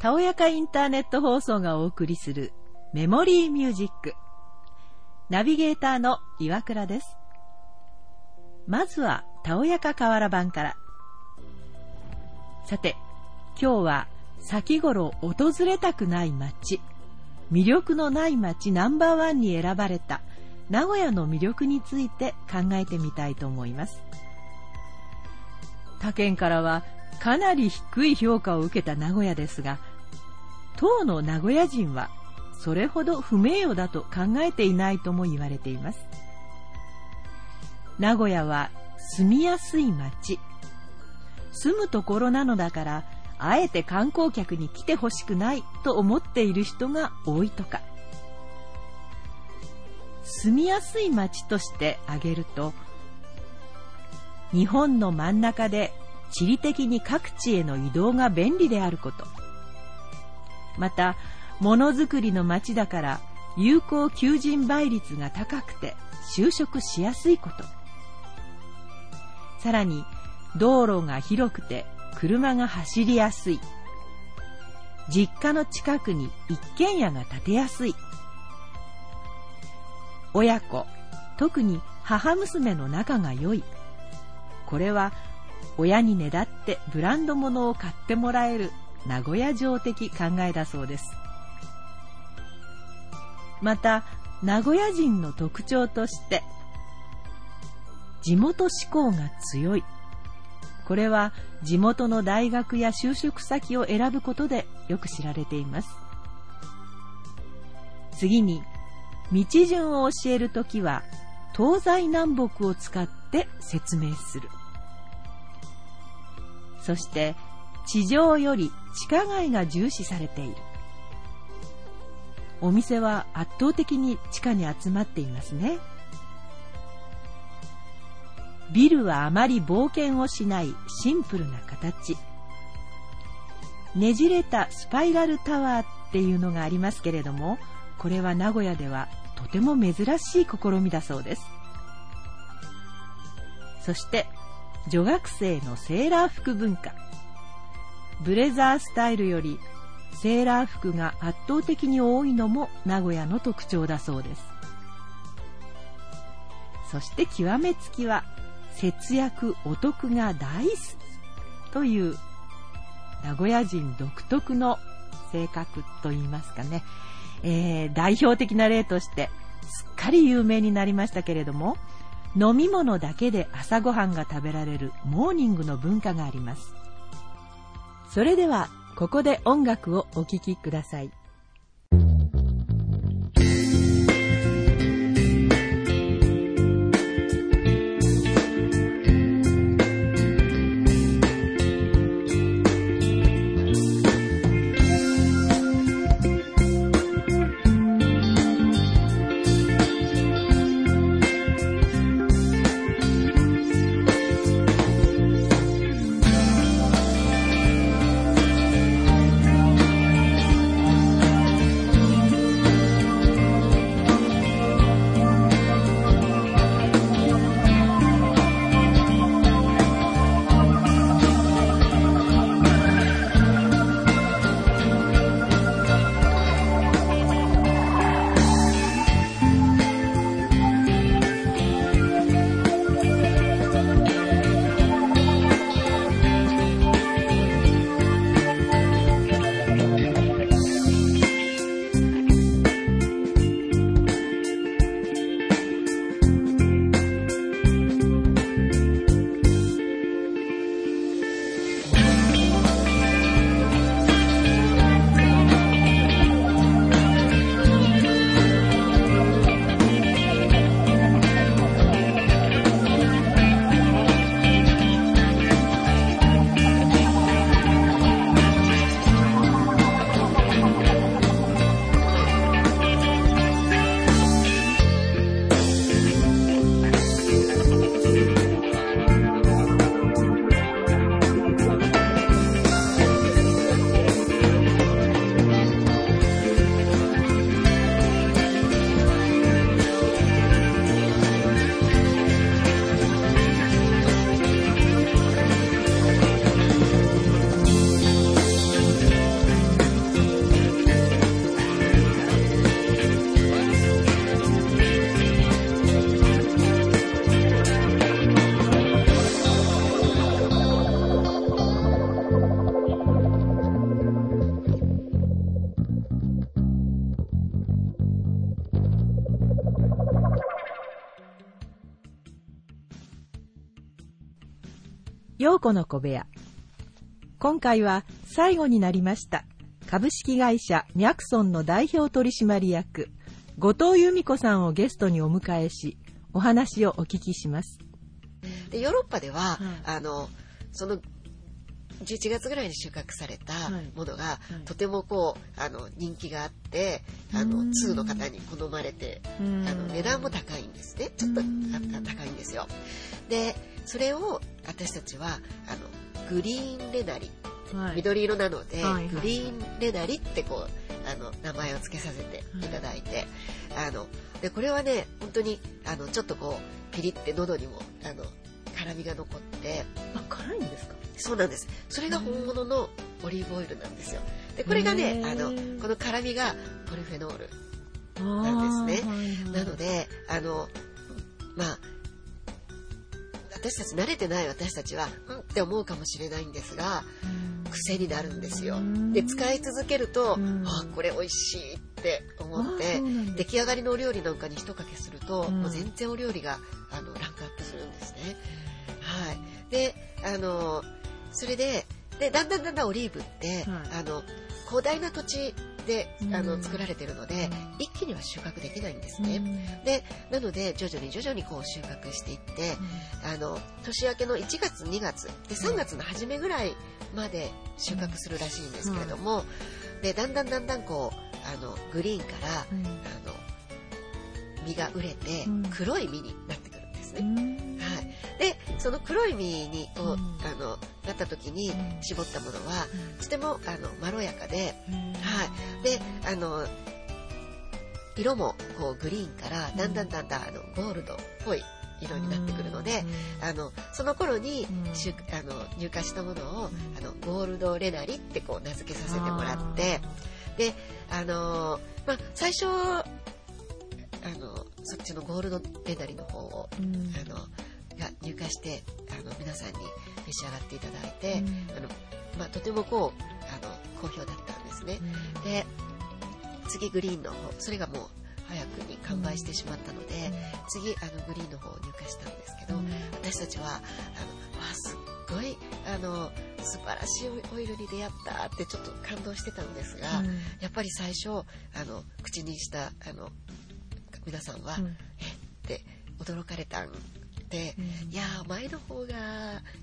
たおやかインターネット放送がお送りするメモリーミュージック。ナビゲーターの岩倉です。まずは、たおやか河原版から。さて、今日は先頃訪れたくない街、魅力のない街ナンバーワンに選ばれた名古屋の魅力について考えてみたいと思います。他県からはかなり低い評価を受けた名古屋ですが、当の名古屋人はそれほど不名誉だと考えていないとも言われています。名古屋は住みやすい街。住むところなのだから、あえて観光客に来てほしくないと思っている人が多いとか。住みやすい街として挙げると、日本の真ん中で地理的に各地への移動が便利であること。また、ものづくりの街だから有効求人倍率が高くて就職しやすいこと。さらに、道路が広くて車が走りやすい。実家の近くに一軒家が建てやすい。親子、特に母娘の仲が良い。これは親にねだってブランド物を買ってもらえる名古屋城的考えだそうです。また、名古屋人の特徴として、地元志向が強い。これは地元の大学や就職先を選ぶことでよく知られています。次に、道順を教えるときは、東西南北を使って説明する。そして、地上より地下街が重視されている。お店は圧倒的に地下に集まっていますね。ビルはあまり冒険をしないシンプルな形。ねじれたスパイラルタワーっていうのがありますけれども、これは名古屋ではとても珍しい試みだそうです。そして、女学生のセーラー服文化。ブレザースタイルよりセーラー服が圧倒的に多いのも名古屋の特徴だそうです。そして極めつきは節約お得が大好きという名古屋人独特の性格といいますかね、えー、代表的な例としてすっかり有名になりましたけれども飲み物だけで朝ごはんが食べられるモーニングの文化がありますそれではここで音楽をお聴きください。子の小部屋。今回は最後になりました。株式会社ミャクソンの代表取締役後藤由美子さんをゲストにお迎えしお話をお聞きします。でヨーロッパでは、あのその11月ぐらいに収穫されたものが、とてもこうあの人気があってあの通の方に好まれてあの値段も高いんですね。ちょっと高いんですよ。でそれを私たちはあのグリーンレナリ、はい、緑色なので、はいはい、グリーンレナリってこうあの名前を付けさせてい。ただいて、はい、あのでこれはね本当にあのちょっとこうピリって喉にもあの辛みが残って。あ辛いんですか？そうなんです。それが本物のオリーブオイルなんですよ。でこれがねあのこの辛みがポリフェノールなんですね、はいはい、なのであのまあ私たち慣れてない私たちはうんって思うかもしれないんですが癖になるんですよ。で使い続けるとあこれ美味しいって思って出来上がりのお料理なんかに一かけするともう全然お料理があのそれででだんだんだんだんオリーブって、はい、あの広大な土地であの作られてるので、一気には収穫できないんですね。でなので徐々に徐々にこう収穫していって、あの年明けの1月2月で3月の初めぐらいまで収穫するらしいんですけれども、でだんだんだんだんこうあのグリーンから、あの実が売れて黒い実になってくるんですね。その黒い実にこう、あのなった時に絞ったものは、とてもあのまろやかで、はい、であの色もこうグリーンからだんだんだんだんあのゴールドっぽい色になってくるので、あのその頃に、あの入荷したものをあのゴールドレナリってこう名付けさせてもらってであのまあ、最初あのそっちのゴールドレナリの方を、あのが入荷してあの皆さんに召し上がっていただいて、あのまあ、とてもこうあの好評だったんですね。で次グリーンの方それがもう早くに完売してしまったので、うん、次あのグリーンの方を入荷したんですけど、うん、私たちはあのわすっごいあの素晴らしいオイルに出会ったってちょっと感動してたんですが、うん、やっぱり最初あの口にしたあの皆さんは、えって驚かれたん、うん、いや前の方が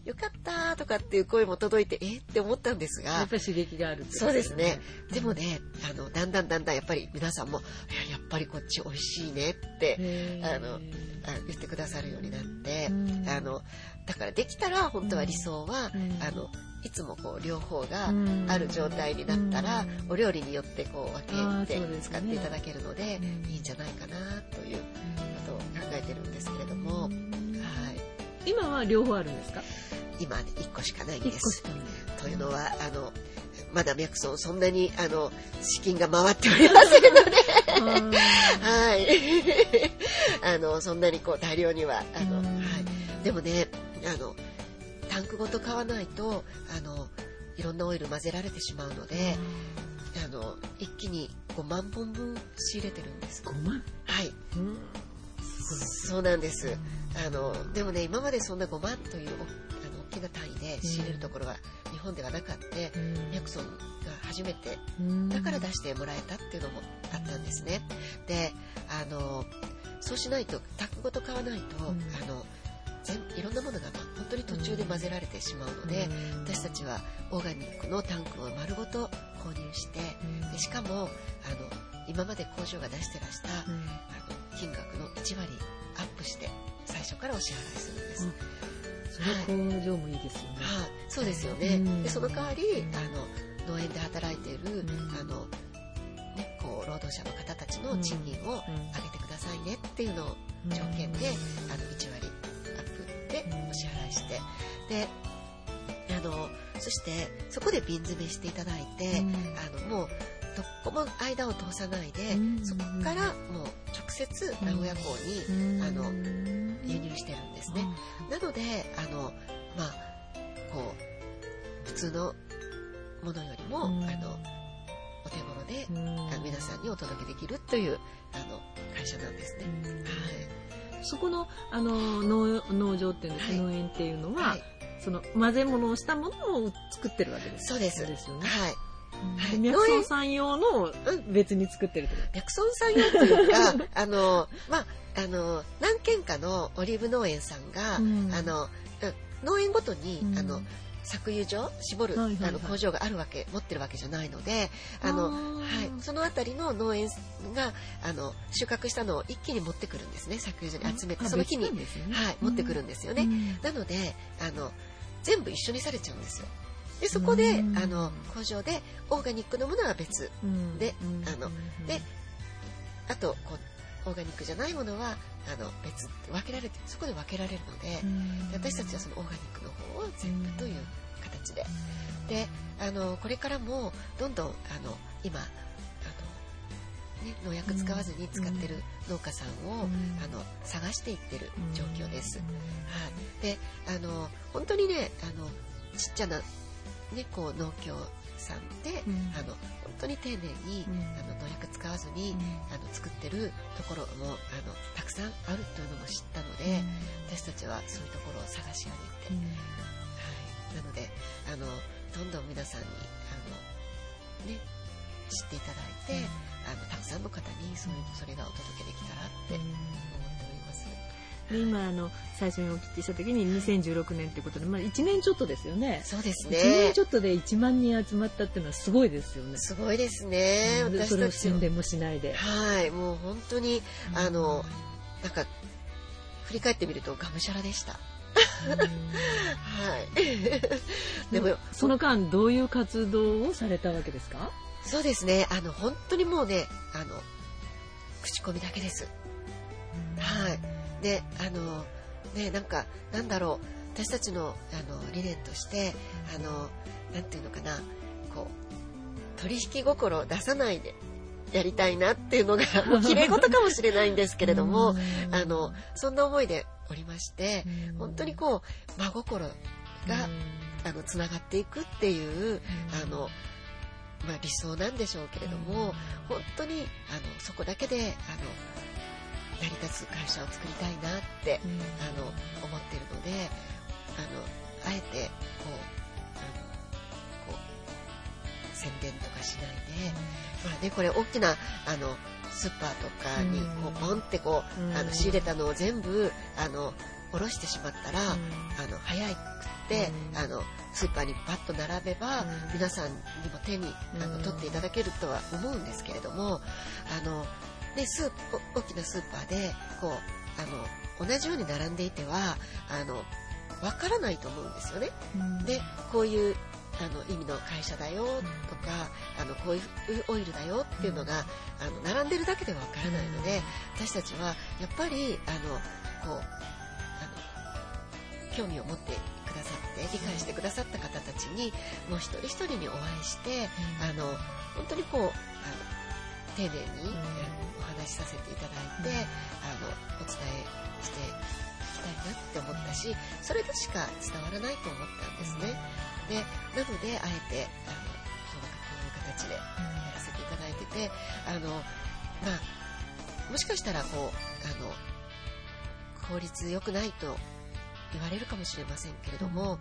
良かったとかっていう声も届いてえって思ったんですがやっぱり刺激がある、ね、そうですね。でもねあのだんだんだんだんやっぱり皆さんもいややっぱりこっち美味しいねってあのあ言ってくださるようになってあのだからできたら本当は理想は、あのいつもこう両方がある状態になったら、お料理によってこう分けて使っていただけるのでいいんじゃないかなというえてるんですけれども。今は両方あるんですか？今ね1個しかないんです。というのはあのまだミクソンそんなにあの資金が回っておりませんので。はい。あのそんなにこう大量にはあの、はい、でもねあのタンクごと買わないとあのいろんなオイル混ぜられてしまうのであの一気に5万本分仕入れてるんです。5万？はいそうなんです。あのでもね今までそんな5万というあの大きな単位で仕入れるところは日本ではなかった、ミャクソンが初めてだから出してもらえたっていうのもあったんですね。であのそうしないとタックごと買わないと、あの全いろんなものが本当に途中で混ぜられてしまうので、私たちはオーガニックのタンクを丸ごと購入して、でしかもあの今まで工場が出してらした、あの金額の1割アップして最初からお支払いするんです。それ工場もいいですよね。はい、そうですよね。でその代わりあの農園で働いている、あのねこう労働者の方たちの賃金を上げてくださいねっていうのを条件で、あの1割アップでお支払いして。であのそしてそこで瓶詰めしていただいて、あのもうどこも間を通さないで、そこからもう直接名古屋港に、あの輸入してるんですね。なのであの、まあ、こう普通のものよりも、あのお手頃で、あ皆さんにお届けできるというあの会社なんですね。はい。そこのあの農農場っていうんです、はい、農園っていうのは、はい、その混ぜ物をしたものを作ってるわけです。そうです。ですよね。はい。脈 son さん用の別に作ってるってこと？脈村さん用というか、あの、まあ、あの、何軒かのオリーブ農園さんが、うん。あの、うん農園ごとに、うん。あの、搾油所絞る、はいはいはい。あの工場があるわけ持ってるわけじゃないのであのはい、その辺りの農園があの収穫したのを一気に持ってくるんですね搾油所に集めて。あその日に、ね。はい、持ってくるんですよね、うん。なのであの全部一緒にされちゃうんですよでそこで、うん。あの工場でオーガニックのものは別。うん。でうん。あのであとこうオーガニックじゃないものはあの別分けられてそこで分けられるのでうん。で私たちはそのオーガニックの方を全部という形で。であのこれからもどんどんあの今あの、ね、農薬使わずに使ってる農家さんを、うん。あの探していってるうん。状況です。はい、であの本当にねあのちっちゃな、ね、こう農協さんで、うん。あの本当に丁寧に、うん。あの農薬使わずに、あの作ってるところもあのたくさんあるというのも知ったので、私たちはそういうところを探し歩いて、はい、なのであのどんどん皆さんにあの、ね、知っていただいて、あのたくさんの方にそういうそれがお届けできたらって思。で今あの最初にお聞きした時に2016年ってことで、まあ、1年ちょっとですよねそうです1ね年ちょっとで1万人集まったっていうのはすごいですよねすごいですね、うんでそれを宣伝もしないではいもう本当にあのなんか振り返ってみるとがむしゃらでした。はい。でも、その間どういう活動をされたわけですか？そうですね。あの、本当にもうね、あの、口コミだけです。はい。で、あの、ね、なんか、なんだろう、私たちの、あの、理念として、あの、なんていうのかな、こう、取引心を出さないでやりたいなっていうのが、も う綺麗事かもしれないんですけれども、あの、そんな思いでおりまして、本当にこう、真心が、あの、つながっていくっていう、あの、まあ、理想なんでしょうけれども、本当にあのそこだけであの成り立つ会社を作りたいなって、あの思ってるのであのあえてこうあのこう宣伝とかしないで、まあね、これ大きなあのスーパーとかにこうポンってこう、あの仕入れたのを全部あの下ろしてしまったら、あの早くって、あのスーパーにパッと並べば、皆さんにも手にあの取っていただけるとは思うんですけれどもあの、ね、スー大きなスーパーでこうあの同じように並んでいてはあのわからないと思うんですよね。でこういうあの意味の会社だよとか、あのこういうオイルだよっていうのが、あの並んでるだけではわからないので、私たちはやっぱりあのこうあの興味を持ってくださって理解してくださった方たちにもう一人一人にお会いして、あの本当にこうあの丁寧に、お話しさせていただいて、あのお伝えしていきたいなって思ったしそれでしか伝わらないと思ったんですね。でなのであえてあのこういう形でやらせていただいててあのまあもしかしたらこうあの効率良くないと言われるかもしれませんけれども、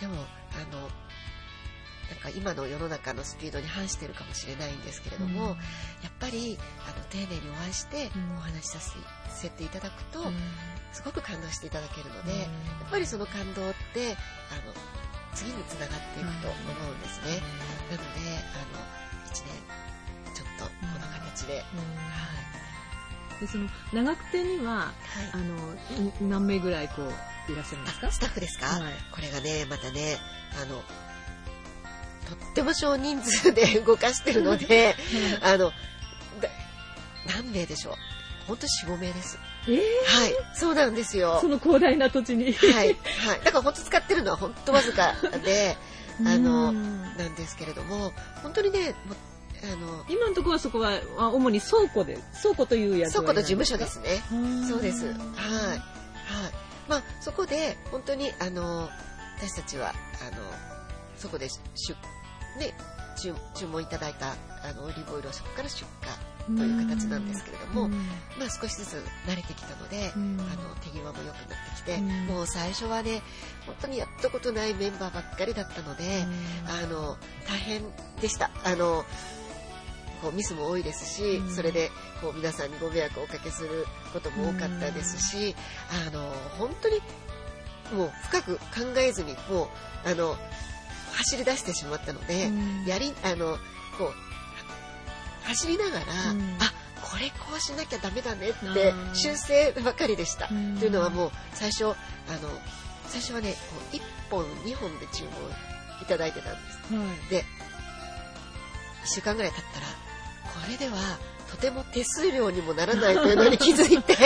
でもあのなんか今の世の中のスピードに反してるかもしれないんですけれども、やっぱりあの丁寧にお会いしてうん。お話しさせていただくと、すごく感動していただけるので、やっぱりその感動ってあの次につながっていくと思うんですね。なのであの1年ちょっとこの形で、はい。でその長久手にはあはい。のい何名ぐらいこういらっしゃるんですか？あスタッフですか、はい。これがねまたねあのとっても少人数で 動かしてるのであのだ何名でしょう？本当4、5名です。えー？はい、そうなんですよ。その広大な土地に。はい、はい。だから本当使ってるのは本当わずかで、あの、うんなんですけれども、本当にね、あの、今のところはそこはあ主に倉庫で倉庫というやつ倉庫の事務所ですね。ねそうです。はい。はい。まあ、そこで、本当に、あの、私たちは、あの、そこで出、ね、注注文いただいた、あの、オリーブオイルをそこから出荷という形なんですけれども、まあ、少しずつ慣れてきたので、あの手際も良くなってきて、もう最初はね本当にやったことないメンバーばっかりだったので、あの大変でした。あのこうミスも多いですし、それでこう皆さんにご迷惑をおかけすることも多かったですし、あの本当にもう深く考えずにもうあの走り出してしまったので、やりあのこう走りながら、あこれこうしなきゃダメだねって修正ばかりでした。というのはもう最初あの最初はねこう1本2本で注文いただいてたんです。はい、で1週間ぐらい経ったらこれではとても手数料にもならないというのに気づいて。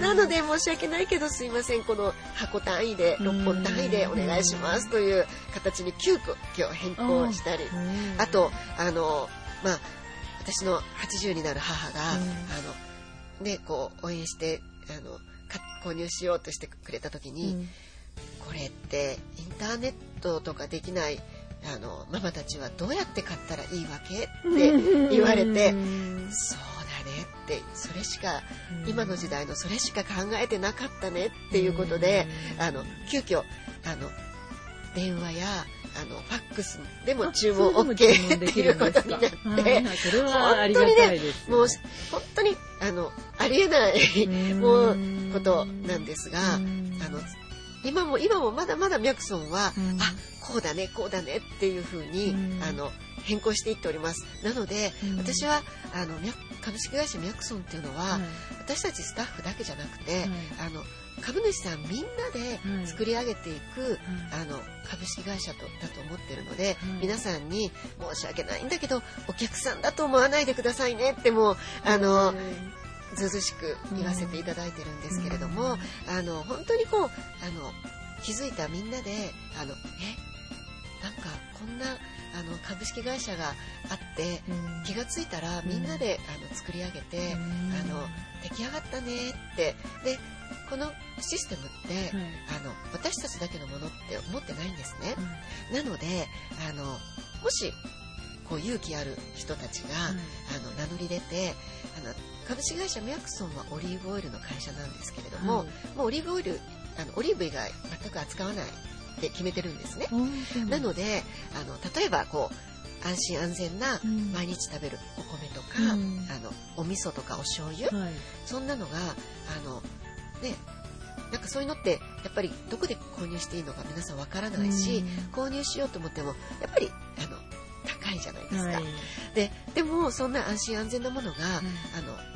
なので申し訳ないけどすいません。この箱単位で6本単位でお願いしますという形に急遽今日変更したり。あとあのまあ私の80になる母が、あのねこう応援してあの購入しようとしてくれた時に、これってインターネットとかできないあのママたちはどうやって買ったらいいわけって言われてそうだねってそれしか今の時代のそれしか考えてなかったねっていうことであの急遽あの電話やあのファックスでも注文 OK っていうことになって、本当にねもう本当にあのありえないもうことなんですがあの今も今もまだまだミャクソンは、あこうだねこうだねっていうふうに、あの変更していっております。なので、私はあの株式会社ミャクソンっていうのは、私たちスタッフだけじゃなくて、あの株主さんみんなで作り上げていく、あの株式会社とだと思ってるので、皆さんに申し訳ないんだけどお客さんだと思わないでくださいねってもうあの、ずうずしく言わせていただいてるんですけれども、あの本当にこうあの気づいたみんなであのえなんかこんなあの株式会社があって、うん、気が付いたらみんなで、あの作り上げて、うん、あの出来上がったねって。でこのシステムって、あの私たちだけのものって思ってないんですね。なのであのもしこう勇気ある人たちが、あの名乗り出てあの株式会社ミャクソンはオリーブオイルの会社なんですけれども、もうオリーブオイルあのオリーブ以外全く扱わないって決めてるんですね。なのであの例えばこう安心安全な毎日食べるお米とか、うん、あのお味噌とかお醤油、はい、そんなのがあのねなんかそういうのってやっぱりどこで購入していいのか皆さんわからないし、うん、購入しようと思ってもやっぱりあの高いじゃないですか。はい、ででもそんな安心安全なものが、うん、あの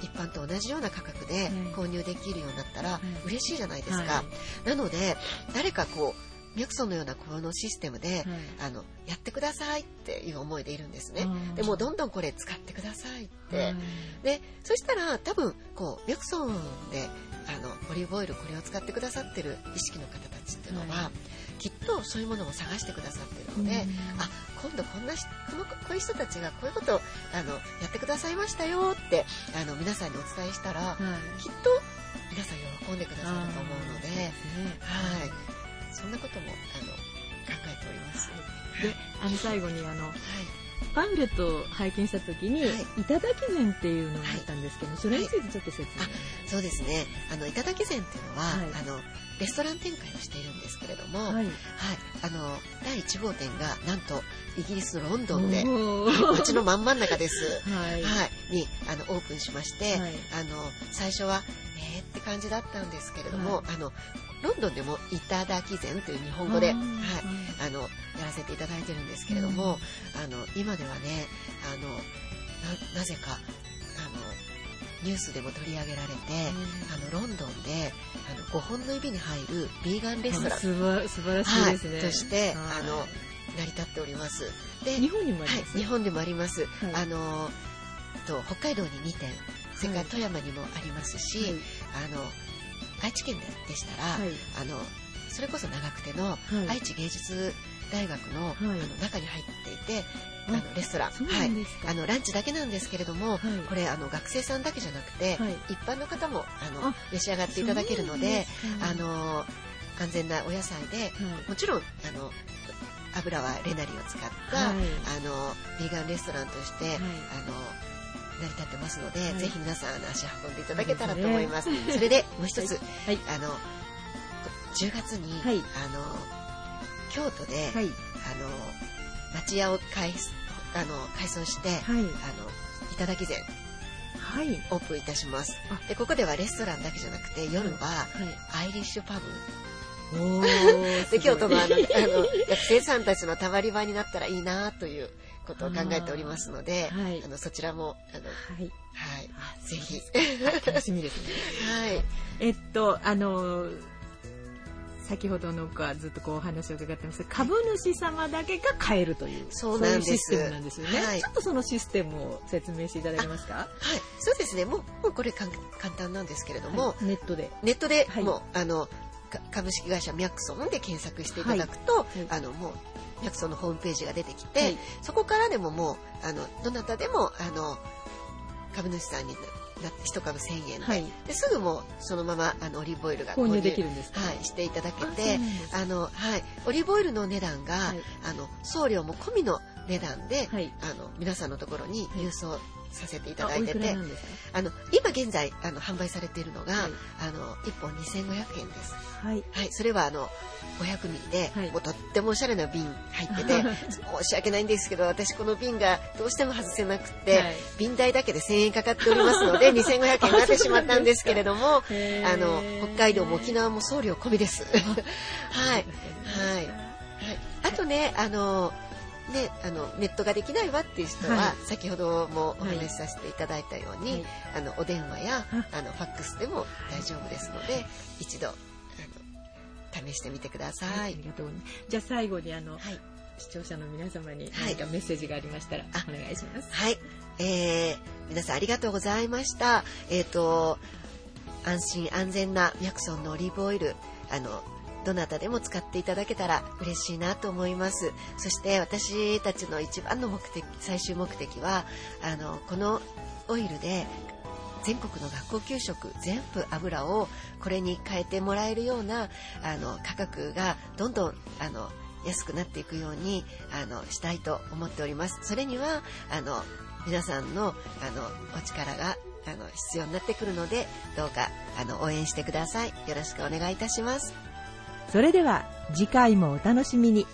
一般と同じような価格で購入できるようになったら嬉しいじゃないですか。はい、なので誰かこうミャクソンのようなこのシステムで、あのやってくださいっていう思いでいるんですね。でもどんどんこれ使ってくださいって。でそしたら多分こうミャクソンであのオリーブオイルこれを使ってくださってる意識の方たちっていうのは、はい、きっとそういうものを探してくださってるので、あ今度こんなこのこういう人たちがこういうことをあのやってくださいましたよってあの皆さんにお伝えしたら、はい、きっと皆さん喜んでくださると思うので、ね、はいそんなこともあの考えております。で、あの最後にあの、はい、パンフレットを拝見した時に、はい、いただき膳っていうのがあったんですけど、それについてちょっと説明、はい、そうですね。あのいただき膳っていうのは、あのレストラン展開をしているんですけれども、はい、あの第1号店がなんとイギリスのロンドンで街の真ん真ん中です。はい、はい、にあのオープンしまして、あの最初はえーって感じだったんですけれども、あのロンドンでもいただき膳という日本語で、はい、あの、やらせていただいてるんですけれども、あの、今ではね、あの、な、なぜか、あの、ニュースでも取り上げられて、あの、ロンドンで、あの、5本の指に入るビーガンレストラン。素晴らしいですね。はい、として、あの、成り立っております。で、日本にもあります、はい、日本でもあります。はい、あの、と、北海道に2店、それから富山にもありますし、はい、あの、愛知県でしたら、はい、あのそれこそ長久手の愛知芸術大学の,、あの中に入っていてあのレストラン。はい、あのランチだけなんですけれども、これあの学生さんだけじゃなくて、一般の方もあの召し上がっていただけるのであの安全なお野菜で、もちろんあの油はレナリを使った、あのビーガンレストランとして、あの成り立ってますので、はいぜひ皆さん足運んでいただけたらと思います。それでもう一つ、はい。あの10月に、はいあの京都で、はい。あの町屋を改あの改装して、はい。あの頂き膳はい。オープンいたしますあ。でここではレストランだけじゃなくて夜ははい。アイリッシュパブで京都のあのあの学生さんたちのたまり場になったらいいなということを考えておりますので、あーはい。あのそちらもあのはい。はい。あぜひ。楽しみですね。はい。えっと、あの、先ほどの子はずっとこうお話を伺ってました株主様だけが買えるというそうなんです。いシステムなんですよね、はい。ちょっとそのシステムを説明していただけますか？はい。そうですね。もうもうこれ簡単なんですけれども、はい。ネットで。ネットではい。もう、あのか株式会社ミャクソンで検索していただくと、い。あのもうミャクのホームページが出てきて、はい。そこからでももうあのどなたでもあの株主さんにななって1株1000円で,、はい。ですぐもうそのままあのオリーブオイルが購入できるんですか？はい、していただけてあの、はい、オリーブオイルの値段が、はい。あの送料も込みの値段で、はい。あの皆さんのところに郵送させていただいてて、あの今現在あの販売されているのが、はい。あの1本2500円です。はい。はい、それはあの500ミリで、はい。もうとってもおしゃれな瓶入ってて申し訳ないんですけど私この瓶がどうしても外せなくて、はい。瓶代だけで1000円かかっておりますので 2500円になってしまったんですけれどもあの北海道も沖縄も送料込みです。はい、はい、はい。あとねあのね、あのネットができないわっていう人は、は先ほどもお話しさせていただいたように、はい。あのお電話やあ。あのファックスでも大丈夫ですので一度あの試してみてくださはい、いあ。りがとうじゃあ最後にあの、はい、視聴者の皆様にはい。何かメッセージがありましたらあ。お願いします。はい、えー、皆さんありがとうございました。えっ、と安心安全なミャクソンのオリーブオイルあのどなたでも使っていただけたら嬉しいなと思います。そして私たちの一番の目的最終目的はあのこのオイルで全国の学校給食全部油をこれに変えてもらえるようなあの価格がどんどんあの安くなっていくようにあのしたいと思っております。それにはあの皆さんのあのお力があの必要になってくるのでどうかあの応援してください。よろしくお願いいたします。それでは次回もお楽しみに。